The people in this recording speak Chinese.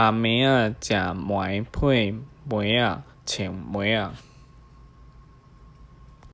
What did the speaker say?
阿明啊，食糜配糜啊，穿糜啊。